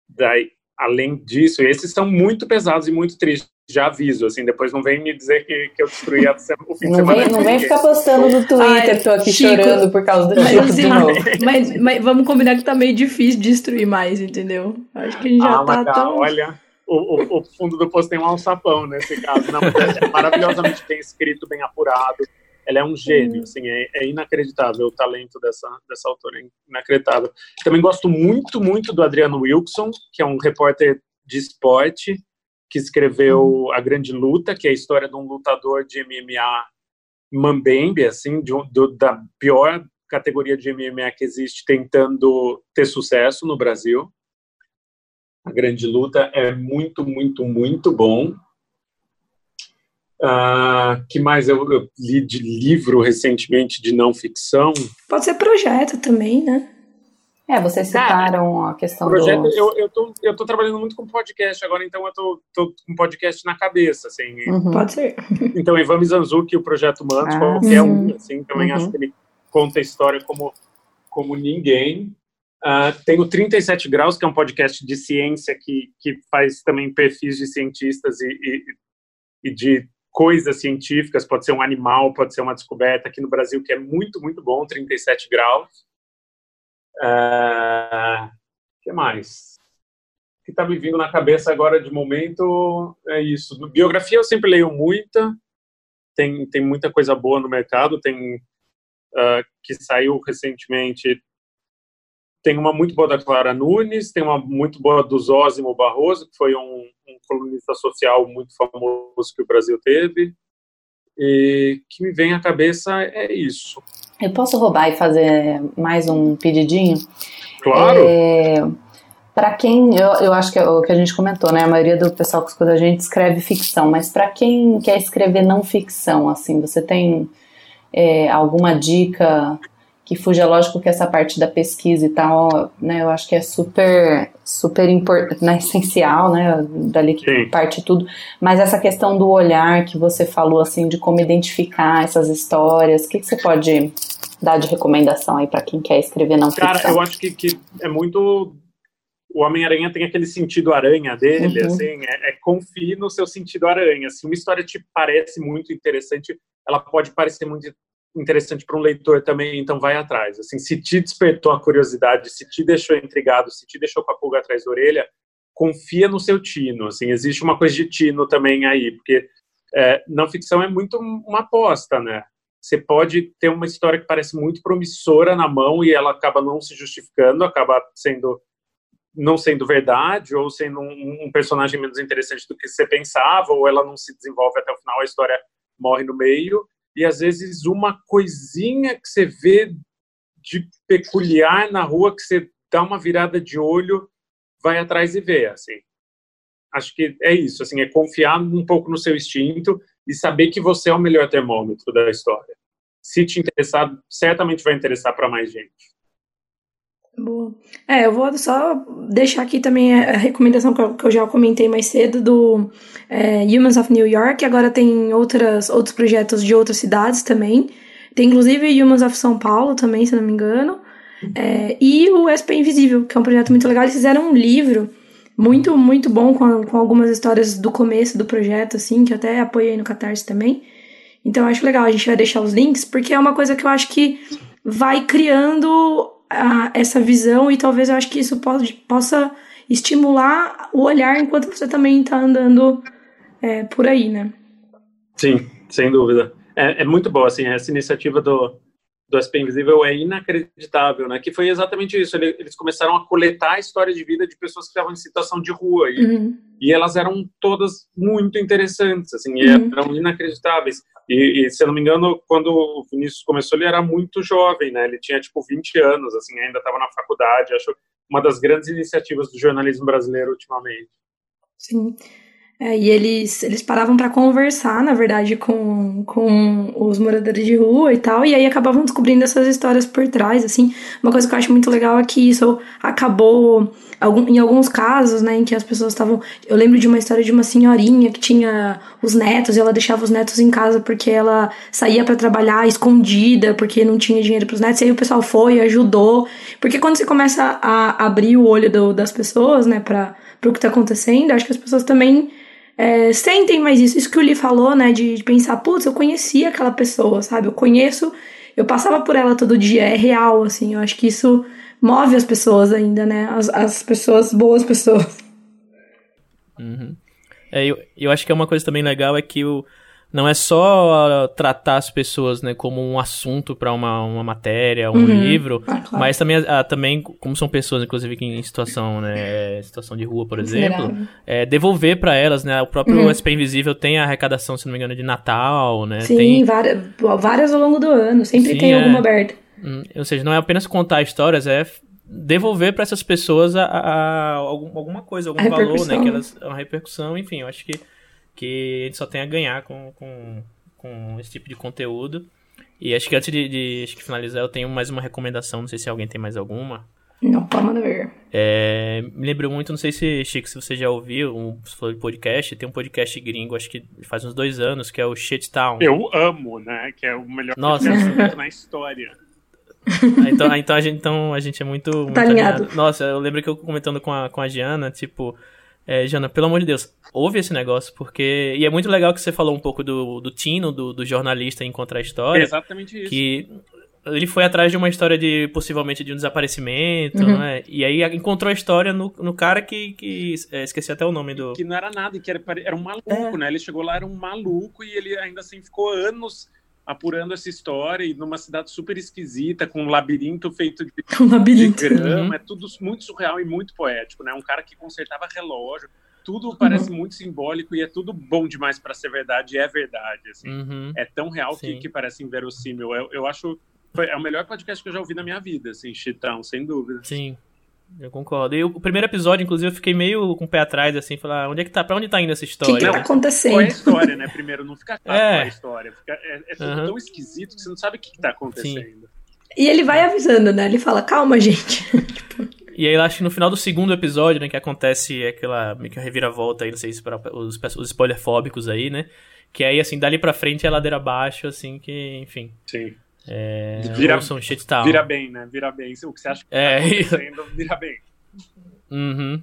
Speaker 4: Daí, além disso, esses são muito pesados e muito tristes. já aviso, assim, depois não vem me dizer que, que eu destruí a, o fim de
Speaker 3: não
Speaker 4: semana.
Speaker 3: Vem, não vem ficar postando no Twitter, Ai, tô aqui Chico, chorando por causa do Chico assim, de novo.
Speaker 2: Mas, mas, vamos combinar que tá meio difícil destruir mais, entendeu? Acho que a gente já ah, tá tão...
Speaker 4: Olha, o, o, o, fundo do post tem um alçapão nesse caso. Não, é maravilhosamente bem escrito, bem apurado. Ela é um gênio, assim, é, é, inacreditável o talento dessa, dessa autora, é inacreditável. Também gosto muito, muito do Adriano Wilson, que é um repórter de esporte, que escreveu uhum. A Grande Luta, que é a história de um lutador de MMA mambembe, assim, de do, da pior categoria de MMA que existe, tentando ter sucesso no Brasil. A Grande Luta é muito, muito, muito bom. Uh, que mais eu, eu, li de livro recentemente de não ficção?
Speaker 2: Pode ser projeto também, né?
Speaker 3: É, vocês citaram a questão
Speaker 4: projeto,
Speaker 3: do...
Speaker 4: Eu, eu, tô, eu tô trabalhando muito com podcast agora, então eu tô, tô com podcast na cabeça, assim.
Speaker 2: Uhum. Pode ser.
Speaker 4: Então, Ivan Mizanzuki, o Projeto Mantos, ah, qualquer um, assim, também uhum. acho que ele conta a história como, como ninguém. Uh, tem o 37 Graus, que é um podcast de ciência que, que faz também perfis de cientistas e, e, e de coisas científicas, pode ser um animal, pode ser uma descoberta aqui no Brasil, que é muito, muito bom, 37 graus. O uh, que mais? O que está me vindo na cabeça agora de momento é isso. Biografia eu sempre leio muita, tem, tem muita coisa boa no mercado, tem uh, que saiu recentemente tem uma muito boa da Clara Nunes, tem uma muito boa do Zósimo Barroso, que foi um, um colunista social muito famoso que o Brasil teve. E que me vem à cabeça é isso.
Speaker 3: Eu posso roubar e fazer mais um pedidinho?
Speaker 4: Claro!
Speaker 3: É, para quem, eu, eu acho que é o que a gente comentou, né? A maioria do pessoal que escuta a gente escreve ficção, mas para quem quer escrever não ficção, assim, você tem é, alguma dica que fuja, lógico que essa parte da pesquisa e tal, né, eu acho que é super, super importante, né, essencial, né, dali que Sim. parte tudo, mas essa questão do olhar que você falou, assim, de como identificar essas histórias, o que, que você pode dar de recomendação aí para quem quer escrever não
Speaker 4: Cara, ficção? eu acho que, que é muito o Homem-Aranha tem aquele sentido aranha dele, uhum. assim, é, é confie no seu sentido aranha. Se uma história te parece muito interessante, ela pode parecer muito interessante para um leitor também, então vai atrás. Assim, se te despertou a curiosidade, se te deixou intrigado, se te deixou com a pulga atrás da orelha, confia no seu tino. Assim, existe uma coisa de tino também aí, porque é, não ficção é muito uma aposta, né? Você pode ter uma história que parece muito promissora na mão e ela acaba não se justificando, acaba sendo não sendo verdade ou sendo um, um personagem menos interessante do que você pensava, ou ela não se desenvolve até o final, a história morre no meio e às vezes uma coisinha que você vê de peculiar na rua que você dá uma virada de olho, vai atrás e vê, assim. Acho que é isso, assim, é confiar um pouco no seu instinto e saber que você é o melhor termômetro da história. Se te interessar, certamente vai interessar para mais gente.
Speaker 2: Boa. É, eu vou só deixar aqui também a recomendação que eu, já comentei mais cedo do é, Humans of New York. Agora tem outras, outros projetos de outras cidades também. Tem inclusive Humans of São Paulo também, se não me engano. É, e o SP Invisível, que é um projeto muito legal. Eles fizeram um livro muito, muito bom com, com algumas histórias do começo do projeto, assim, que eu até apoiei no Catarse também. Então eu acho legal, a gente vai deixar os links, porque é uma coisa que eu acho que vai criando a, essa visão e talvez eu acho que isso pode, possa estimular o olhar enquanto você também está andando é, por aí, né?
Speaker 4: Sim, sem dúvida. É, é muito boa, assim, essa iniciativa do, do SP Invisível é inacreditável, né? Que foi exatamente isso. Eles começaram a coletar a história de vida de pessoas que estavam em situação de rua e, uhum. e elas eram todas muito interessantes, assim, uhum. eram inacreditáveis. E, e, se eu não me engano, quando o Vinícius começou, ele era muito jovem, né? Ele tinha tipo 20 anos, assim, ainda estava na faculdade. Acho uma das grandes iniciativas do jornalismo brasileiro ultimamente.
Speaker 2: Sim. É, e eles, eles paravam para conversar, na verdade, com, com os moradores de rua e tal, e aí acabavam descobrindo essas histórias por trás, assim. Uma coisa que eu acho muito legal é que isso acabou, em alguns casos, né, em que as pessoas estavam... Eu lembro de uma história de uma senhorinha que tinha os netos, e ela deixava os netos em casa porque ela saía para trabalhar escondida, porque não tinha dinheiro para os netos, e aí o pessoal foi, ajudou. Porque quando você começa a abrir o olho do, das pessoas, né, para o que tá acontecendo, acho que as pessoas também é, sentem mais isso. Isso que o Lee falou, né? De, de pensar, putz, eu conhecia aquela pessoa, sabe? Eu conheço, eu passava por ela todo dia, é real, assim. Eu acho que isso move as pessoas ainda, né? As, as pessoas, boas pessoas.
Speaker 1: Uhum. É, eu, eu acho que é uma coisa também legal é que o não é só tratar as pessoas né, como um assunto para uma, uma matéria, um uhum. livro, ah, claro. mas também, ah, também, como são pessoas, inclusive, em situação, né, situação de rua, por exemplo, é, devolver para elas, né, o próprio uhum. SP Invisível tem a arrecadação, se não me engano, de Natal, né?
Speaker 2: Sim,
Speaker 1: tem...
Speaker 2: várias, várias ao longo do ano, sempre Sim, tem é... alguma aberta.
Speaker 1: Hum, ou seja, não é apenas contar histórias, é devolver para essas pessoas a, a, a, alguma coisa, algum valor, né, que elas, uma repercussão, enfim, eu acho que que a gente só tem a ganhar com, com, com esse tipo de conteúdo. E acho que antes de, de acho que finalizar, eu tenho mais uma recomendação, não sei se alguém tem mais alguma.
Speaker 2: Não, pode ver.
Speaker 1: É, me lembrou muito, não sei se, Chico, se você já ouviu, um, você falou de podcast, tem um podcast gringo, acho que faz uns dois anos, que é o Shittown.
Speaker 4: Eu amo, né? Que é o melhor Nossa. podcast na história.
Speaker 1: então, então, a gente, então a gente é muito. muito
Speaker 2: tá alinhado.
Speaker 1: Nossa, eu lembro que eu comentando com a, com a Giana, tipo, é, Jana, pelo amor de Deus, ouve esse negócio, porque. E é muito legal que você falou um pouco do, do Tino, do, do jornalista em Contra a História. É
Speaker 4: exatamente isso.
Speaker 1: Que ele foi atrás de uma história de possivelmente de um desaparecimento, uhum. né? E aí encontrou a história no, no cara que. que é, esqueci até o nome do.
Speaker 4: Que não era nada, que era, era um maluco, é. né? Ele chegou lá, era um maluco, e ele ainda assim ficou anos apurando essa história e numa cidade super esquisita, com um labirinto feito de,
Speaker 2: um labirinto.
Speaker 4: de grama, uhum. é tudo muito surreal e muito poético, né? Um cara que consertava relógio, tudo uhum. parece muito simbólico e é tudo bom demais para ser verdade, e é verdade, assim. Uhum. É tão real que, que, parece inverossímil. Eu, eu acho foi, é o melhor podcast que eu já ouvi na minha vida, assim, Chitão, sem dúvida.
Speaker 1: Sim. Eu concordo. E o primeiro episódio, inclusive, eu fiquei meio com o pé atrás, assim, falar, onde é que tá, pra onde tá indo essa história?
Speaker 2: O que, que tá acontecendo?
Speaker 4: Qual é a história, né? Primeiro, não fica claro é. qual é a história. Fica, é, é tudo uhum. tão esquisito que você não sabe o que, que tá acontecendo. Sim.
Speaker 2: E ele vai avisando, né? Ele fala, calma, gente.
Speaker 1: E aí, eu acho que no final do segundo episódio, né, que acontece aquela meio que a reviravolta aí, não sei se para os, os spoilerfóbicos aí, né? Que aí, assim, dali pra frente é ladeira abaixo, assim, que, enfim.
Speaker 4: Sim.
Speaker 1: É,
Speaker 4: vira, vira bem, né? Vira bem. O que você acha que é, tá acontecendo, vira bem.
Speaker 1: Uhum.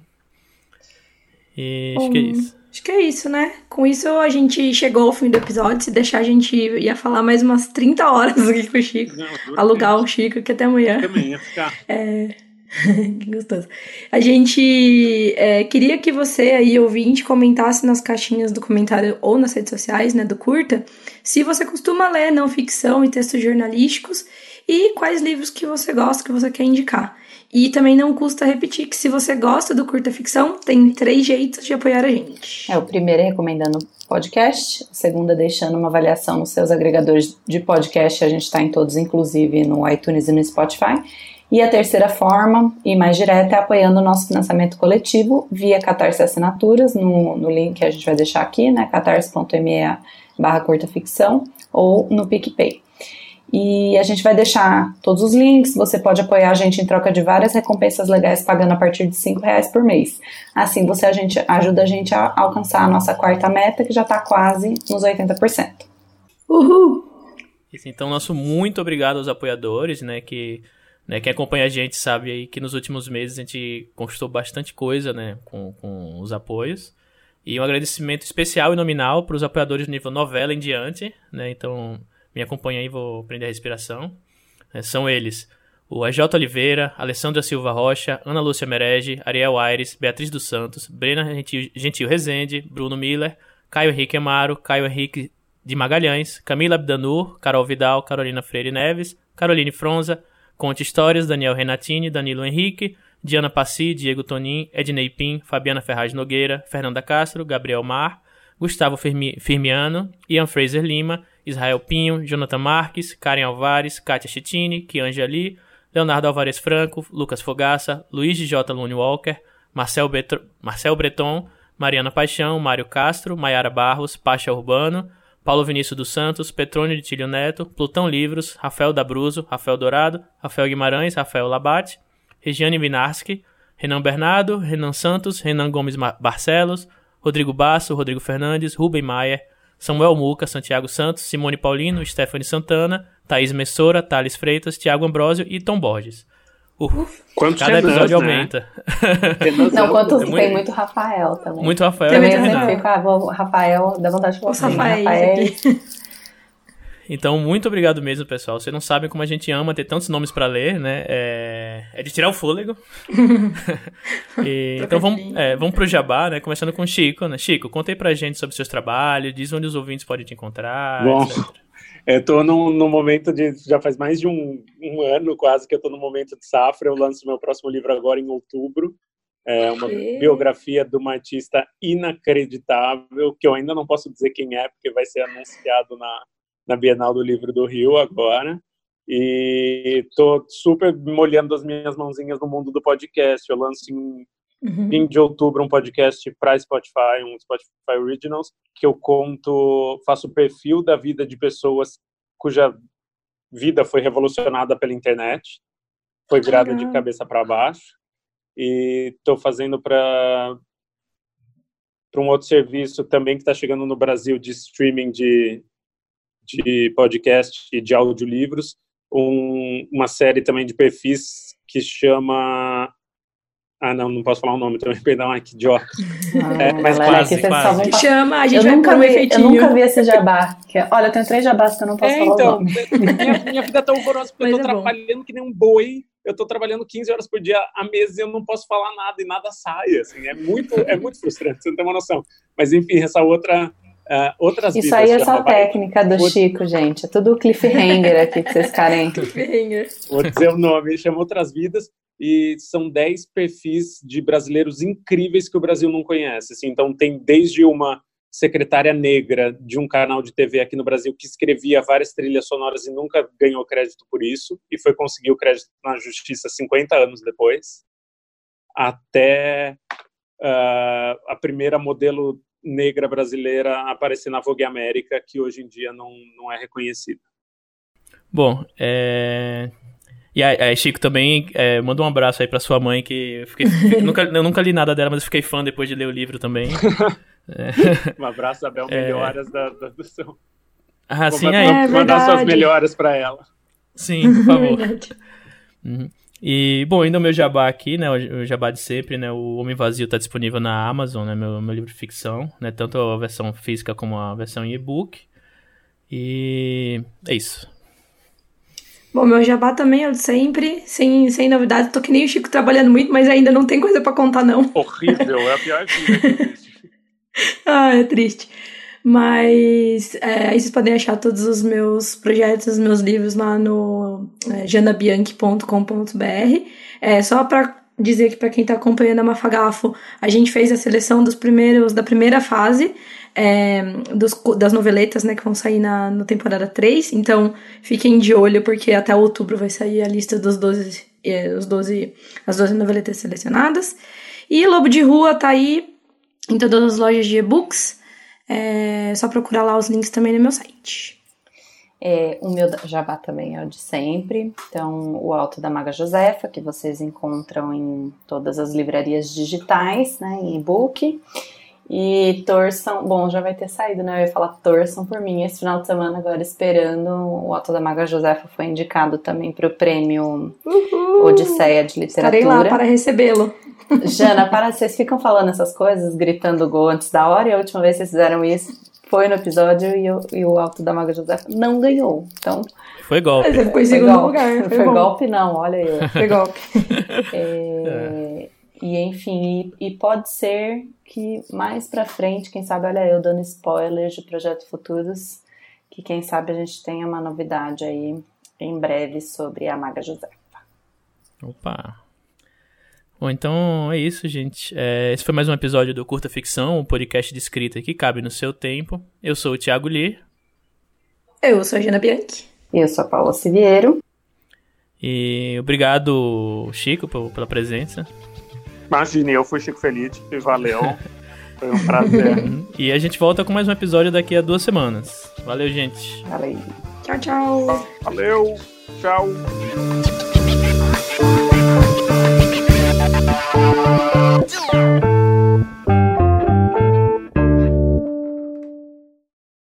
Speaker 1: E acho que é isso.
Speaker 2: Acho que é isso, né? Com isso a gente chegou ao fim do episódio. Se deixar, a gente ia falar mais umas 30 horas aqui com o Chico. Não, Alugar o Chico, que até amanhã.
Speaker 4: Também ia ficar.
Speaker 2: É. que gostoso. A gente é, queria que você aí, ouvinte, comentasse nas caixinhas do comentário ou nas redes sociais, né, do Curta, se você costuma ler não ficção e textos jornalísticos e quais livros que você gosta, que você quer indicar. E também não custa repetir que se você gosta do curta ficção, tem três jeitos de apoiar a gente.
Speaker 3: É, o primeiro é recomendando podcast, o segundo é deixando uma avaliação nos seus agregadores de podcast, a gente está em todos, inclusive no iTunes e no Spotify. E a terceira forma, e mais direta, é apoiando o nosso financiamento coletivo via Catarse Assinaturas, no, no link que a gente vai deixar aqui, né, catarse.me barra curta ficção, ou no PicPay. E a gente vai deixar todos os links. Você pode apoiar a gente em troca de várias recompensas legais, pagando a partir de R$ reais por mês. Assim, você a gente, ajuda a gente a alcançar a nossa quarta meta, que já está quase nos 80%.
Speaker 2: Uhul!
Speaker 1: Então, nosso muito obrigado aos apoiadores, né, que né, quem acompanha a gente sabe aí que nos últimos meses a gente conquistou bastante coisa, né, com, com os apoios. E um agradecimento especial e nominal para os apoiadores do nível novela em diante, né, então me acompanha aí, vou prender a respiração. É, são eles o AJ Oliveira, Alessandra Silva Rocha, Ana Lúcia Merege, Ariel Aires, Beatriz dos Santos, Brena Gentil, Rezende, Bruno Miller, Caio Henrique Amaro, Caio Henrique de Magalhães, Camila Abdanur, Carol Vidal, Carolina Freire Neves, Caroline Fronza, Conte Histórias, Daniel Renatini, Danilo Henrique, Diana Passi, Diego Tonin, Ednei Pim, Fabiana Ferraz Nogueira, Fernanda Castro, Gabriel Mar, Gustavo Firmiano, Ian Fraser Lima, Israel Pinho, Jonathan Marques, Karen Alvares, Kátia Chitini, Kianja Lee, Leonardo Alvarez Franco, Lucas Fogaça, Luiz J. Lune Walker, Marcel, Betro, Marcel Breton, Mariana Paixão, Mário Castro, Maiara Barros, Pacha Urbano, Paulo Vinícius dos Santos, Petrônio de Tílio Neto, Plutão Livros, Rafael Dabruzo, Rafael Dourado, Rafael Guimarães, Rafael Labate, Regiane Minarski, Renan Bernardo, Renan Santos, Renan Gomes Barcelos, Rodrigo Basso, Rodrigo Fernandes, Rubem Maier, Samuel Muca, Santiago Santos, Simone Paulino, Stephanie Santana, Thaís Messora, Thales Freitas, Tiago Ambrosio e Tom Borges. Uf. Quanto Cada episódio né? aumenta.
Speaker 3: Não, quanto é muito... tem muito Rafael também.
Speaker 1: Muito Rafael.
Speaker 3: Também eu sempre fico, ah, Rafael, dá vontade de falar assim, Rafael. Rafael.
Speaker 1: Então, muito obrigado mesmo, pessoal. Vocês não sabem como a gente ama ter tantos nomes para ler, né? É... é, de tirar o fôlego. e, então, vamos, é, vamos pro jabá, né? Começando com o Chico, né? Chico, conta aí pra gente sobre seus trabalhos, diz onde os ouvintes podem te encontrar,
Speaker 4: Bom, etc. Eu tô num, num, momento de. Já faz mais de um, um, ano quase que eu tô no momento de safra. Eu lanço meu próximo livro agora em outubro. É uma biografia de uma artista inacreditável, que eu ainda não posso dizer quem é, porque vai ser anunciado na, na Bienal do Livro do Rio agora. E tô super molhando as minhas mãozinhas no mundo do podcast. Eu lanço em uhum. fim de outubro um podcast para Spotify, um Spotify Originals, que eu conto, faço o perfil da vida de pessoas cuja vida foi revolucionada pela internet, foi virada de cabeça para baixo. E estou fazendo para para um outro serviço também que está chegando no Brasil de streaming de, de podcast e de audiolivros, um, uma série também de perfis que chama ah, não, não posso falar o nome também, perdão, ai que idiota.
Speaker 3: Ah, é, mas quase,
Speaker 2: aqui, quase. Chama, a gente eu
Speaker 3: vai
Speaker 2: nunca
Speaker 3: vi, um Eu nunca vi esse jabá. Que, é, olha, eu tenho três jabás que eu não posso é, falar então, o nome.
Speaker 4: Minha, minha vida tá horrorosa porque mas eu tô é trabalhando bom. que nem um boi. Eu tô trabalhando 15 horas por dia a mês e eu não posso falar nada e nada sai, assim. É muito, é muito frustrante, você não tem uma noção. Mas, enfim, essa outra Uh, outras
Speaker 3: Isso aí é só técnica do Chico, gente. É tudo cliffhanger aqui que vocês querem.
Speaker 4: Vou dizer o nome, chama Outras Vidas, e são 10 perfis de brasileiros incríveis que o Brasil não conhece. Assim, então, tem desde uma secretária negra de um canal de TV aqui no Brasil que escrevia várias trilhas sonoras e nunca ganhou crédito por isso, e foi conseguir o crédito na justiça 50 anos depois, até uh, a primeira modelo negra brasileira aparecer na Vogue América, que hoje em dia não, não é reconhecida.
Speaker 1: Bom, é... E aí, Chico, também é, manda um abraço aí pra sua mãe, que eu, fiquei, eu, nunca, eu nunca li nada dela, mas eu fiquei fã depois de ler o livro também.
Speaker 4: é. Um abraço, Abel, é. melhoras da, da, do seu...
Speaker 1: Ah, Vou sim,
Speaker 4: mandar,
Speaker 1: aí.
Speaker 4: É mandar suas melhoras pra ela.
Speaker 1: Sim, por favor. uhum. E, bom, ainda o meu jabá aqui, né, o jabá de sempre, né, o Homem Vazio está disponível na Amazon, né, meu, meu livro de ficção, né, tanto a versão física como a versão em e-book. E é isso.
Speaker 2: Bom, meu jabá também é de sempre, sem, sem novidades. Tô que nem o Chico trabalhando muito, mas ainda não tem coisa para contar, não.
Speaker 4: Horrível, é a pior vida.
Speaker 2: ah, é triste. Mas é, aí vocês podem achar todos os meus projetos, os meus livros lá no é, janabianchi.com.br. É, só para dizer que para quem está acompanhando a Mafagafo, a gente fez a seleção dos primeiros da primeira fase é, dos, das noveletas, né, que vão sair na, na temporada 3. Então, fiquem de olho, porque até outubro vai sair a lista dos 12, é, os 12, as 12 noveletas selecionadas. E Lobo de Rua tá aí em todas as lojas de e-books. É só procurar lá os links também no meu site.
Speaker 3: É, o meu jabá também é o de sempre. Então, o Alto da Maga Josefa, que vocês encontram em todas as livrarias digitais, né, em e-book. E torçam, bom, já vai ter saído, né? Eu ia falar torçam por mim esse final de semana, agora esperando. O Alto da Maga Josefa foi indicado também para o prêmio Uhul. Odisseia de Literatura.
Speaker 2: Estarei lá para recebê-lo.
Speaker 3: Jana, para, vocês ficam falando essas coisas, gritando gol antes da hora, e a última vez que vocês fizeram isso foi no episódio e, eu, e o Alto da Maga José não ganhou. Então.
Speaker 1: Foi golpe.
Speaker 2: Mas ele foi em segundo golpe. lugar.
Speaker 3: Foi, foi golpe, não, olha eu. Foi golpe. É, é. E enfim, e, e, pode ser que mais pra frente, quem sabe, olha eu dando spoilers de projetos futuros, que quem sabe a gente tenha uma novidade aí em breve sobre a Maga Josefa.
Speaker 1: Opa! Bom, então é isso, gente. É, esse foi mais um episódio do Curta Ficção, um podcast de escrita que cabe no seu tempo. Eu sou o Thiago Lee.
Speaker 2: Eu sou a Gina Bianchi.
Speaker 3: E eu sou a Paula Siviero.
Speaker 1: E obrigado, Chico, pela presença.
Speaker 4: Imagine, eu fui Chico Feliz e valeu. Foi um prazer.
Speaker 1: e a gente volta com mais um episódio daqui a duas semanas. Valeu, gente.
Speaker 3: Valeu.
Speaker 2: Tchau, tchau.
Speaker 4: Valeu. Tchau.